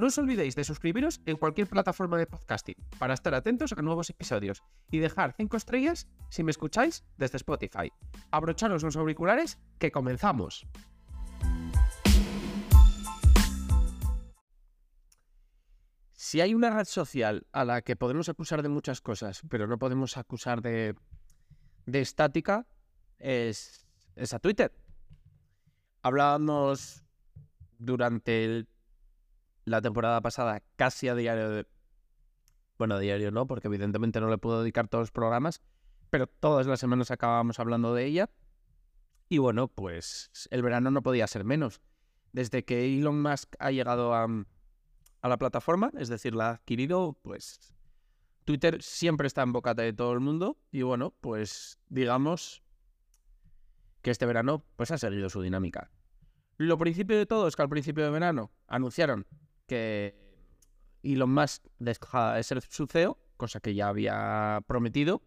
No os olvidéis de suscribiros en cualquier plataforma de podcasting para estar atentos a nuevos episodios y dejar 5 estrellas si me escucháis desde Spotify. Abrocharos los auriculares que comenzamos. Si hay una red social a la que podemos acusar de muchas cosas, pero no podemos acusar de, de estática, es, es a Twitter. Hablábamos durante el la temporada pasada casi a diario de... Bueno, a diario no, porque evidentemente no le puedo dedicar todos los programas, pero todas las semanas acabábamos hablando de ella. Y bueno, pues el verano no podía ser menos. Desde que Elon Musk ha llegado a, la plataforma, es decir, la ha adquirido, pues Twitter siempre está en boca de todo el mundo. Y bueno, pues digamos que este verano pues ha seguido su dinámica. Lo principio de todo es que al principio de verano anunciaron que Elon Musk deja de ser su CEO, cosa que ya había prometido.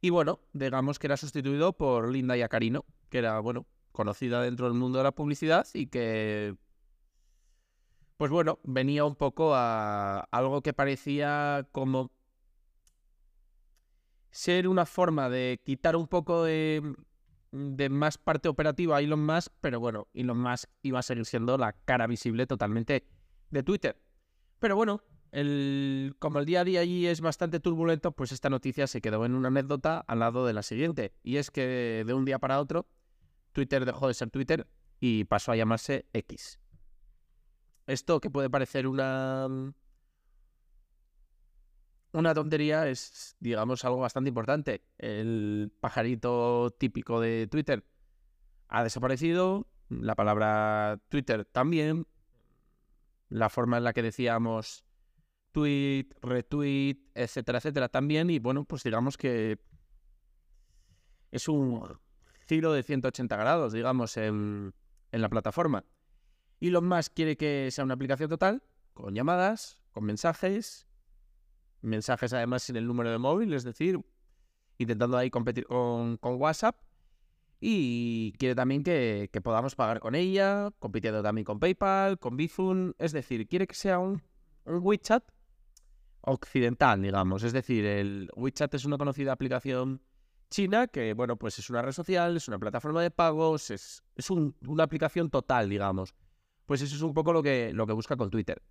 Y bueno, digamos que era sustituido por Linda Yacarino, que era, bueno, conocida dentro del mundo de la publicidad y que, pues bueno, venía un poco a algo que parecía como ser una forma de quitar un poco de, de más parte operativa a Elon Musk, pero bueno, Elon Musk iba a seguir siendo la cara visible totalmente de Twitter. Pero bueno, el, como el día a día allí es bastante turbulento, pues esta noticia se quedó en una anécdota al lado de la siguiente. Y es que de un día para otro, Twitter dejó de ser Twitter y pasó a llamarse X. Esto que puede parecer una. Una tontería es, digamos, algo bastante importante. El pajarito típico de Twitter ha desaparecido. La palabra Twitter también la forma en la que decíamos tweet, retweet, etcétera, etcétera, también. Y bueno, pues digamos que es un giro de 180 grados, digamos, en, en la plataforma. Y lo más quiere que sea una aplicación total, con llamadas, con mensajes, mensajes además sin el número de móvil, es decir, intentando ahí competir con, con WhatsApp y quiere también que, podamos pagar con ella, compitiendo también con PayPal, con Bizum. Es decir, quiere que sea un, WeChat occidental, digamos. Es decir, el WeChat es una conocida aplicación china que, bueno, pues es una red social, es una plataforma de pagos, es, es una aplicación total, digamos. Pues eso es un poco lo que, lo que busca con Twitter.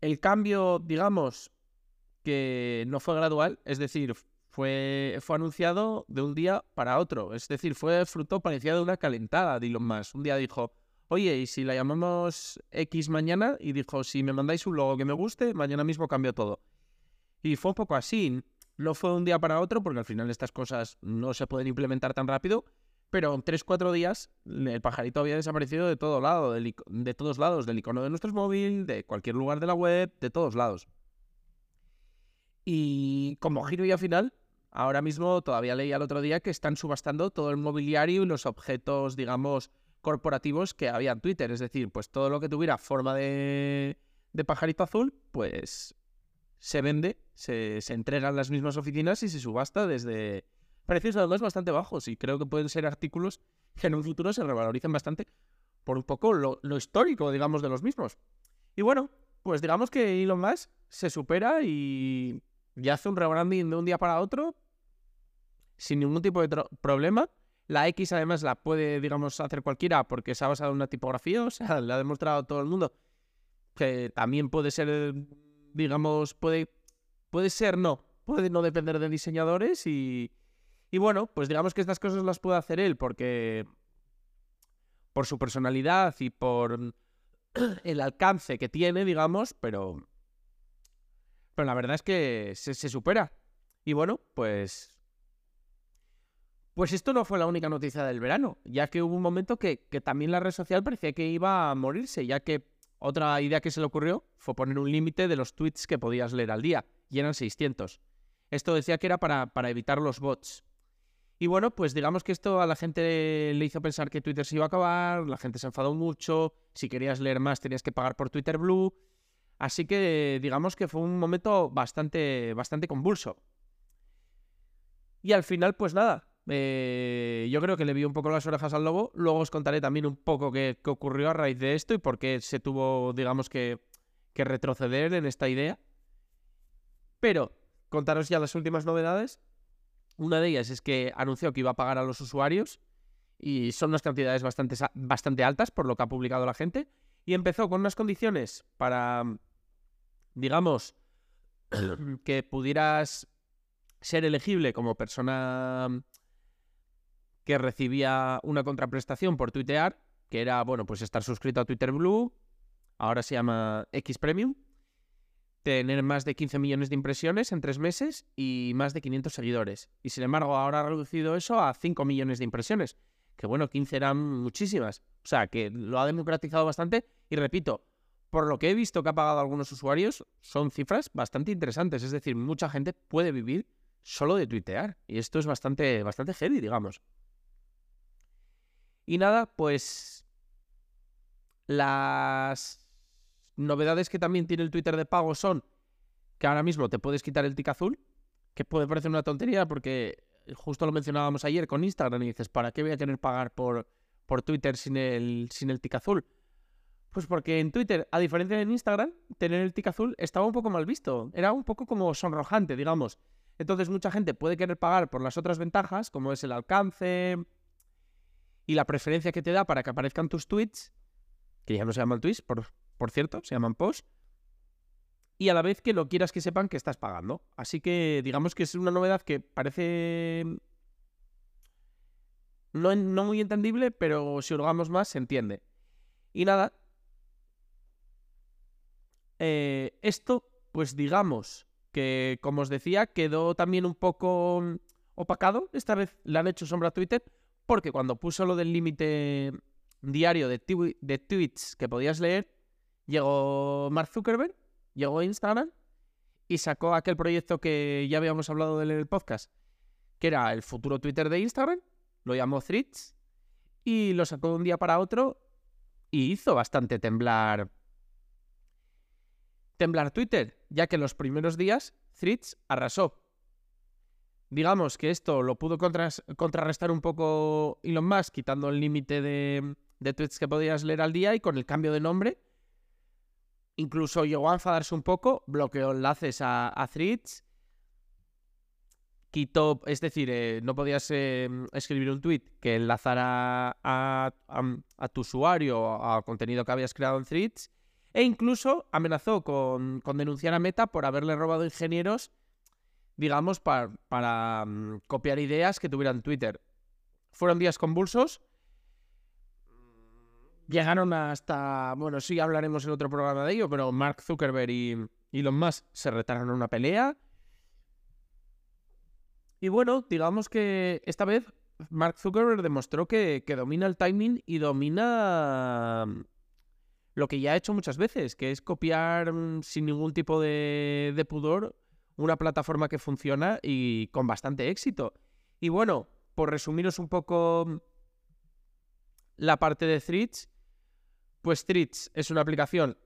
El cambio, digamos, que no fue gradual, es decir, fue, fue anunciado de un día para otro. Es decir, fue fruto parecía de una calentada de Elon Musk. Un día dijo, oye, ¿y si la llamamos X mañana? Y dijo, si me mandáis un logo que me guste, mañana mismo cambio todo. Y fue un poco así. No fue de un día para otro, porque al final estas cosas no se pueden implementar tan rápido. Pero en 3-4 días el pajarito había desaparecido de todo lado, de todos lados, del icono de nuestros móviles, de cualquier lugar de la web, de todos lados. Y como giro ya final, Ahora mismo todavía leí el otro día que están subastando todo el mobiliario y los objetos, digamos, corporativos que había en Twitter. Es decir, pues todo lo que tuviera forma de, de pajarito azul, pues se vende, se, se en las mismas oficinas y se subasta desde precios además bastante bajos. Y creo que pueden ser artículos que en un futuro se revaloricen bastante por un poco lo, lo histórico, digamos, de los mismos. Y bueno, pues digamos que Elon Musk se supera y y hace un rebranding de un día para otro sin ningún tipo de problema. La X además la puede, digamos, hacer cualquiera porque se ha basado en una tipografía, o sea, le ha demostrado todo el mundo que también puede ser, digamos, puede, puede ser no, puede no depender de diseñadores y, y bueno, pues digamos que estas cosas las puede hacer él porque por su personalidad y por el alcance que tiene, digamos, pero pero la verdad es que se, supera. Y bueno, pues pues esto no fue la única noticia del verano, ya que hubo un momento que, también la red social parecía que iba a morirse, ya que otra idea que se le ocurrió fue poner un límite de los tweets que podías leer al día, y eran 600. Esto decía que era para, para evitar los bots. Y bueno, pues digamos que esto a la gente le hizo pensar que Twitter se iba a acabar, la gente se enfadó mucho, si querías leer más tenías que pagar por Twitter Blue, así que digamos que fue un momento bastante, bastante convulso. Y al final, pues nada, eh, yo creo que le vi un poco las orejas al lobo, luego os contaré también un poco qué, ocurrió a raíz de esto y por qué se tuvo, digamos que, que retroceder en esta idea. Pero contaros ya las últimas novedades. Una de ellas es que anunció que iba a pagar a los usuarios y son unas cantidades bastante, bastante altas por lo que ha publicado la gente. Y empezó con unas condiciones para, digamos, que pudieras ser elegible como persona que recibía una contraprestación por tuitear, que era, bueno, pues estar suscrito a Twitter Blue, ahora se llama X Premium, tener más de 15 millones de impresiones en tres meses y más de 500 seguidores. Y sin embargo, ahora ha reducido eso a 5 millones de impresiones. Que bueno, 15 eran muchísimas. O sea, que lo ha democratizado bastante. Y repito, por lo que he visto que ha pagado algunos usuarios, son cifras bastante interesantes. Es decir, mucha gente puede vivir solo de tuitear. Y esto es bastante, bastante heavy, digamos. Y nada, pues las Novedades que también tiene el Twitter de pago son que ahora mismo te puedes quitar el tic azul, que puede parecer una tontería porque justo lo mencionábamos ayer con Instagram y dices, ¿para qué voy a tener que pagar por, por Twitter sin el, sin el tic azul? Pues porque en Twitter, a diferencia de en Instagram, tener el tic azul estaba un poco mal visto. Era un poco como sonrojante, digamos. Entonces mucha gente puede querer pagar por las otras ventajas, como es el alcance y la preferencia que te da para que aparezcan tus tweets, que ya no se llaman tweets, por, por cierto, se llaman post, y a la vez que lo quieras que sepan que estás pagando. Así que digamos que es una novedad que parece no, no muy entendible, pero si hurgamos más se entiende. Y nada, eh, esto, pues digamos que, como os decía, quedó también un poco opacado. Esta vez le han hecho sombra a Twitter, porque cuando puso lo del límite diario de, de tweets que podías leer, llegó Mark Zuckerberg, llegó Instagram y sacó aquel proyecto que ya habíamos hablado en el podcast, que era el futuro Twitter de Instagram, lo llamó Threads y lo sacó de un día para otro y hizo bastante temblar temblar Twitter, ya que en los primeros días Threads arrasó. Digamos que esto lo pudo contrarrestar un poco Elon Musk, quitando el límite de, de tweets que podías leer al día y con el cambio de nombre Incluso llegó a enfadarse un poco, bloqueó enlaces a, a quitó, es decir, eh, no podías em, escribir un tweet que enlazara a, tu usuario a contenido que habías creado en threads, e incluso amenazó con, denunciar a Meta por haberle robado ingenieros, digamos, para mm, copiar ideas que tuvieran Twitter. Fueron días convulsos llegaron hasta, bueno, sí hablaremos en otro programa de ello, pero Mark Zuckerberg y Elon Musk se retaron en una pelea. Y bueno, digamos que esta vez Mark Zuckerberg demostró que, domina el timing y domina mm, lo que ya ha hecho muchas veces, que es copiar mm, sin ningún tipo de, de pudor una plataforma que funciona y con bastante éxito. Y bueno, por resumiros un poco mm, la parte de Threads, pues Threads es una aplicación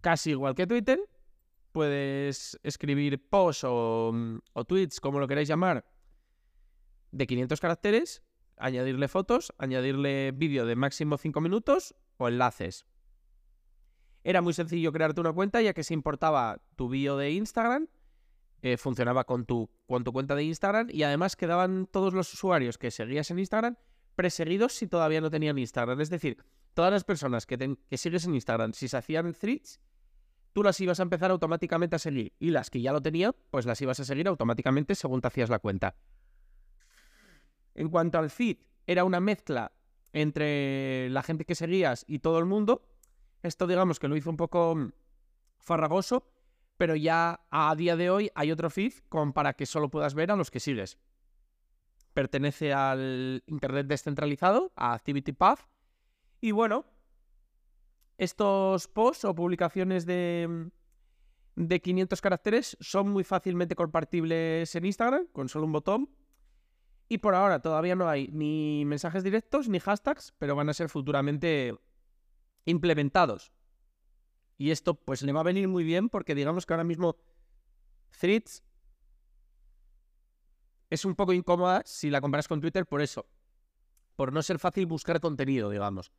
casi igual que Twitter. Puedes escribir posts o, tweets, como lo queráis llamar, de 500 caracteres, añadirle fotos, añadirle vídeo de máximo 5 minutos o enlaces. Era muy sencillo crearte una cuenta ya que se importaba tu bio de Instagram, eh, funcionaba con tu, con tu cuenta de Instagram y además quedaban todos los usuarios que seguías en Instagram preseguidos si todavía no tenían Instagram. Es decir, todas las personas que, sigues en Instagram, si se hacían threads, tú las ibas a empezar automáticamente a seguir. Y las que ya lo tenían, pues las ibas a seguir automáticamente según te hacías la cuenta. En cuanto al feed, era una mezcla entre la gente que seguías y todo el mundo. Esto digamos que lo hizo un poco mm, farragoso, pero ya a día de hoy hay otro feed para que solo puedas ver a los que sigues. Pertenece al Internet descentralizado, a ActivityPath, y bueno, Estos posts o publicaciones de, de 500 caracteres son muy fácilmente compartibles en Instagram con solo un botón. Y por ahora todavía no hay ni mensajes directos ni hashtags, pero van a ser futuramente implementados. Y esto pues le va a venir muy bien porque digamos que ahora mismo Threads es un poco incómoda si la comparas con Twitter por eso. Por no ser fácil buscar contenido, digamos.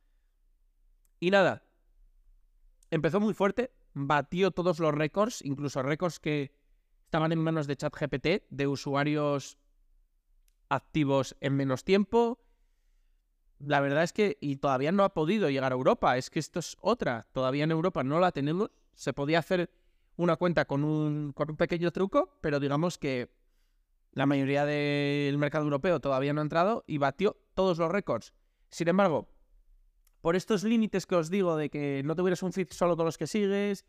Y nada. Empezó muy fuerte, batió todos los récords, incluso récords que estaban en manos de ChatGPT, de usuarios activos en menos tiempo. La verdad es que, y todavía no ha podido llegar a Europa, es que esto es otra, todavía en Europa no la tenemos. Se podía hacer una cuenta con un, con un pequeño truco, pero digamos que la mayoría del mercado europeo todavía no ha entrado y batió todos los récords. Sin embargo, por estos límites que os digo de que no tuvieras un feed solo con los que sigues,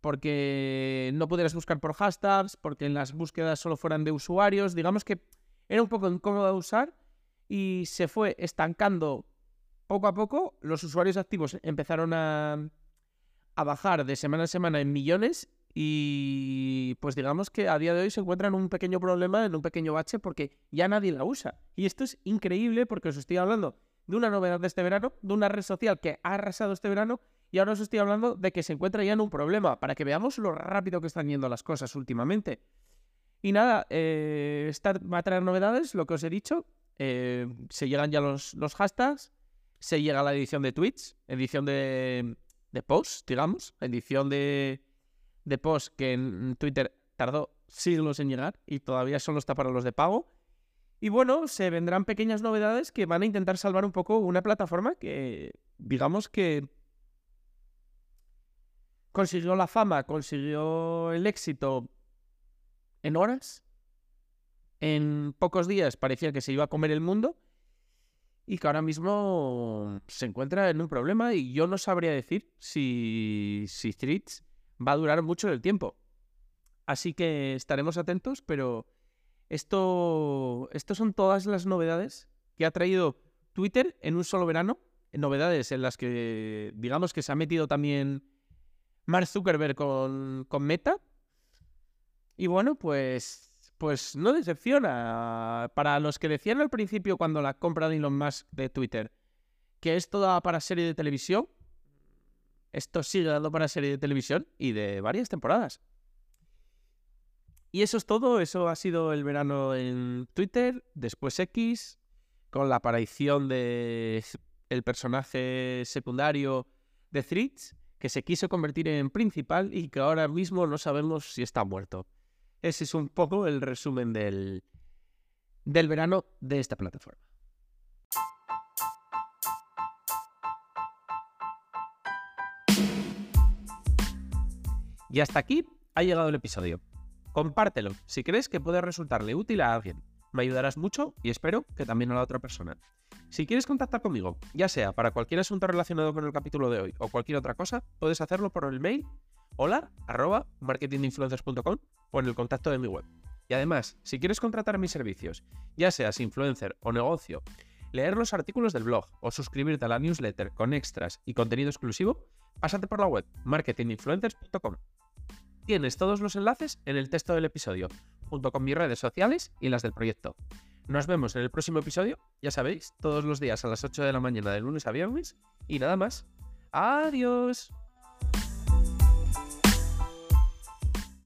porque no pudieras buscar por hashtags, porque en las búsquedas solo fueran de usuarios, digamos que era un poco incómodo de usar y se fue estancando poco a poco. Los usuarios activos empezaron a, a bajar de semana a semana en millones y pues digamos que a día de hoy se encuentra en un pequeño problema, en un pequeño bache, porque ya nadie la usa. Y esto es increíble porque os estoy hablando de una novedad de este verano, de una red social que ha arrasado este verano, y ahora os estoy hablando de que se encuentra ya en un problema, para que veamos lo rápido que están yendo las cosas últimamente. Y nada, eh, va a traer novedades, lo que os he dicho. Eh, se llegan ya los, los hashtags, se llega la edición de tweets, edición de, de posts, digamos, edición de de post que en Twitter tardó siglos en llegar y todavía solo está para los de pago. Y bueno, se vendrán pequeñas novedades que van a intentar salvar un poco una plataforma que, digamos que consiguió la fama, consiguió el éxito en horas. En pocos días parecía que se iba a comer el mundo y que ahora mismo se encuentra en un problema y yo no sabría decir si, si Streets va a durar mucho el tiempo. Así que estaremos atentos, pero esto, esto son todas las novedades que ha traído Twitter en un solo verano. Novedades en las que, digamos que se ha metido también Mark Zuckerberg con, con Meta. Y bueno, pues, pues no decepciona. Para los que decían al principio cuando la compra de Elon Musk de Twitter que esto daba para serie de televisión, esto sigue dando para serie de televisión y de varias temporadas. Y eso es todo, eso ha sido el verano en Twitter, después X, con la aparición de el personaje secundario de Threads, que se quiso convertir en principal y que ahora mismo no sabemos si está muerto. Ese es un poco el resumen del, del verano de esta plataforma. Y hasta aquí ha llegado el episodio. Compártelo si crees que puede resultarle útil a alguien. Me ayudarás mucho y espero que también a la otra persona. Si quieres contactar conmigo, ya sea para cualquier asunto relacionado con el capítulo de hoy o cualquier otra cosa, puedes hacerlo por el mail hola arroba marketinginfluencers.com o en el contacto de mi web. Y además, si quieres contratar mis servicios, ya seas influencer o negocio, leer los artículos del blog o suscribirte a la newsletter con extras y contenido exclusivo, pásate por la web marketinginfluencers.com. Tienes todos los enlaces en el texto del episodio, junto con mis redes sociales y las del proyecto. Nos vemos en el próximo episodio, ya sabéis, todos los días a las 8 de la mañana de lunes a viernes. Y nada más. Adiós.